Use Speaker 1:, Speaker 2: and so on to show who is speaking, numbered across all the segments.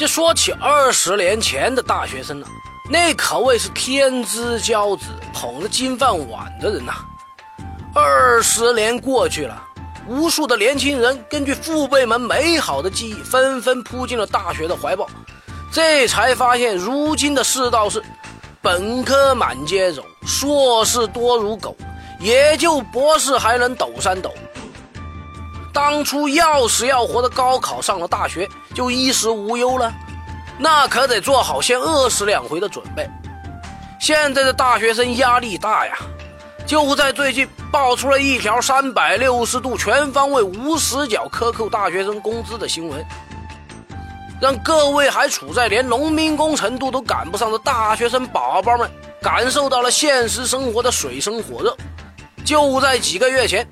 Speaker 1: 这说起二十年前的大学生呢，那可谓是天之骄子，捧着金饭碗的人呐。二十年过去了，无数的年轻人根据父辈们美好的记忆，纷纷扑进了大学的怀抱。这才发现，如今的世道是，本科满街走，硕士多如狗，也就博士还能抖三抖。当初要死要活的高考上了大学就衣食无忧了，那可得做好先饿死两回的准备。现在的大学生压力大呀，就在最近爆出了一条三百六十度全方位无死角克扣大学生工资的新闻。让各位还处在连农民工程度都赶不上的大学生宝宝们感受到了现实生活的水深火热。就在几个月前，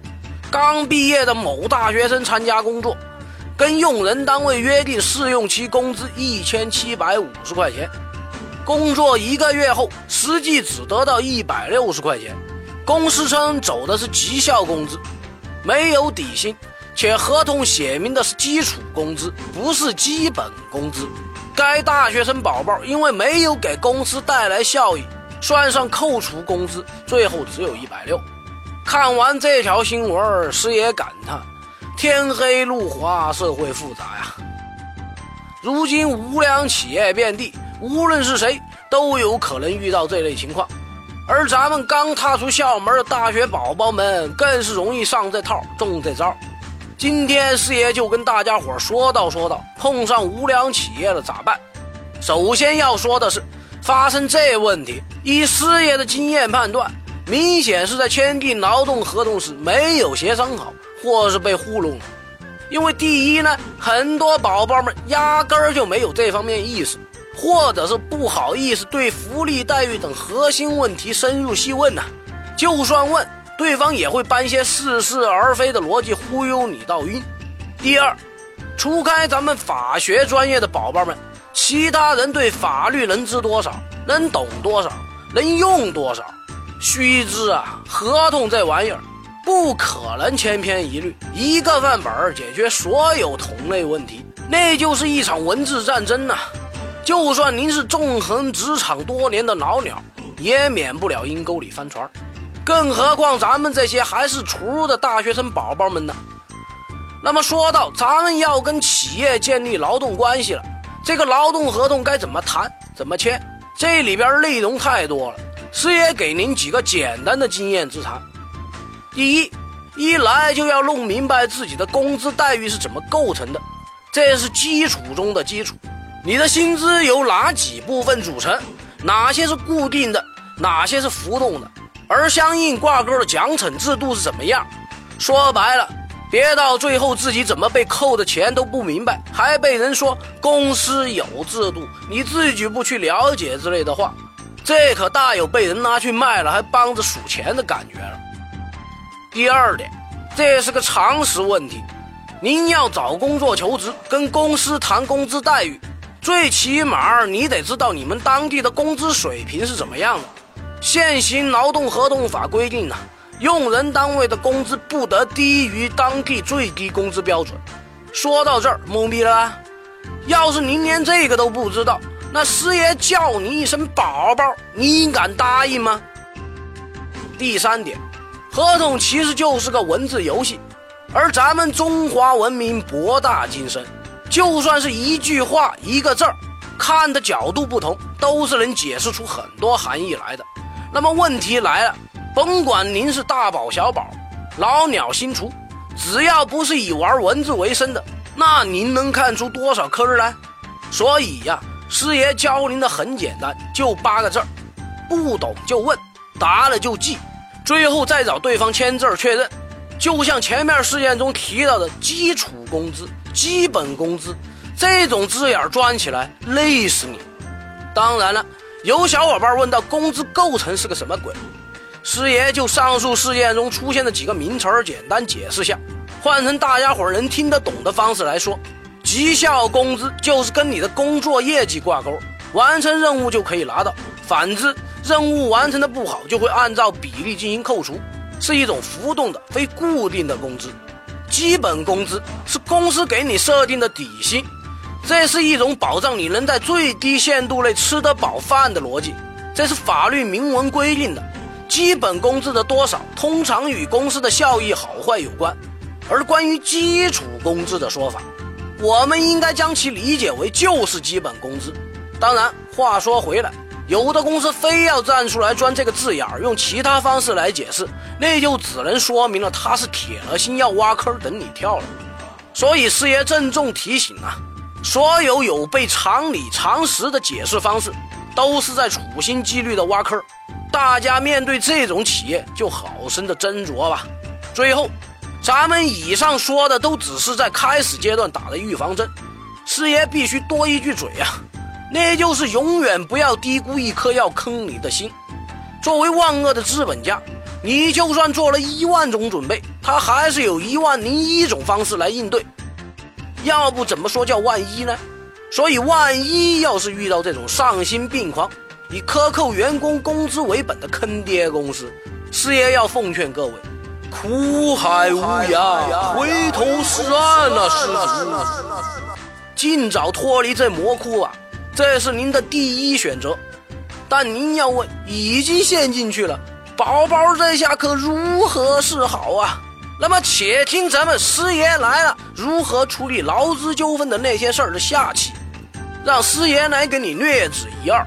Speaker 1: 刚毕业的某大学生参加工作，跟用人单位约定试用期工资一千七百五十块钱，工作一个月后，实际只得到一百六十块钱。公司称走的是绩效工资，没有底薪。且合同写明的是基础工资，不是基本工资。该大学生宝宝因为没有给公司带来效益，算上扣除工资，最后只有一百六。看完这条新闻，师爷感叹：天黑路滑，社会复杂呀。如今无良企业遍地，无论是谁都有可能遇到这类情况。而咱们刚踏出校门的大学宝宝们，更是容易上这套，中这招。今天师爷就跟大家伙说道说道，碰上无良企业了咋办？首先要说的是，发生这问题，以师爷的经验判断，明显是在签订劳动合同时没有协商好，或是被糊弄了。因为第一呢，很多宝宝们压根儿就没有这方面意识，或者是不好意思对福利待遇等核心问题深入细问呢。就算问。对方也会搬些似是而非的逻辑忽悠你到晕。第二，除开咱们法学专业的宝宝们，其他人对法律能知多少，能懂多少，能用多少？须知啊，合同这玩意儿不可能千篇一律，一个范本解决所有同类问题，那就是一场文字战争呐。就算您是纵横职场多年的老鸟，也免不了阴沟里翻船。更何况咱们这些还是初入的大学生宝宝们呢？那么说到咱们要跟企业建立劳动关系了，这个劳动合同该怎么谈、怎么签？这里边内容太多了，师爷给您几个简单的经验之谈。第一，一来就要弄明白自己的工资待遇是怎么构成的，这是基础中的基础。你的薪资由哪几部分组成？哪些是固定的？哪些是浮动的？而相应挂钩的奖惩制度是怎么样？说白了，别到最后自己怎么被扣的钱都不明白，还被人说公司有制度，你自己不去了解之类的话，这可大有被人拿去卖了还帮着数钱的感觉了。第二点，这是个常识问题，您要找工作求职，跟公司谈工资待遇，最起码你得知道你们当地的工资水平是怎么样的。现行劳动合同法规定呢，用人单位的工资不得低于当地最低工资标准。说到这儿，懵逼了吧？要是您连这个都不知道，那师爷叫你一声宝宝，你敢答应吗？第三点，合同其实就是个文字游戏，而咱们中华文明博大精深，就算是一句话一个字儿，看的角度不同，都是能解释出很多含义来的。那么问题来了，甭管您是大宝小宝、老鸟新厨，只要不是以玩文字为生的，那您能看出多少坑来？所以呀，师爷教您的很简单，就八个字儿：不懂就问，答了就记，最后再找对方签字确认。就像前面事件中提到的基础工资、基本工资这种字眼转起来，累死你。当然了。有小伙伴问到工资构成是个什么鬼，师爷就上述事件中出现的几个名词儿简单解释下，换成大家伙能听得懂的方式来说，绩效工资就是跟你的工作业绩挂钩，完成任务就可以拿到；反之，任务完成的不好就会按照比例进行扣除，是一种浮动的非固定的工资。基本工资是公司给你设定的底薪，这是一种保障你能在最低限度内吃得饱饭的逻辑，这是法律明文规定的。基本工资的多少通常与公司的效益好坏有关，而关于基础工资的说法，我们应该将其理解为就是基本工资。当然，话说回来，有的公司非要站出来钻这个字眼儿，用其他方式来解释，那就只能说明了他是铁了心要挖坑等你跳了。所以师爷郑重提醒啊，所有有悖常理常识的解释方式，都是在处心积虑的挖坑。大家面对这种企业就好生的斟酌吧。最后，咱们以上说的都只是在开始阶段打的预防针。师爷必须多一句嘴啊，那就是永远不要低估一颗要坑你的心。作为万恶的资本家，你就算做了一万种准备，他还是有一万零一种方式来应对。要不怎么说叫万一呢？所以万一要是遇到这种丧心病狂。以克扣员工工资为本的坑爹公司，师爷要奉劝各位：苦海无涯，回头是岸啊，施主！尽早脱离这魔窟啊，这是您的第一选择。但您要问，已经陷进去了，宝宝这下可如何是好啊？那么，且听咱们师爷来了如何处理劳资纠纷的那些事儿的下期，让师爷来给你略指一二。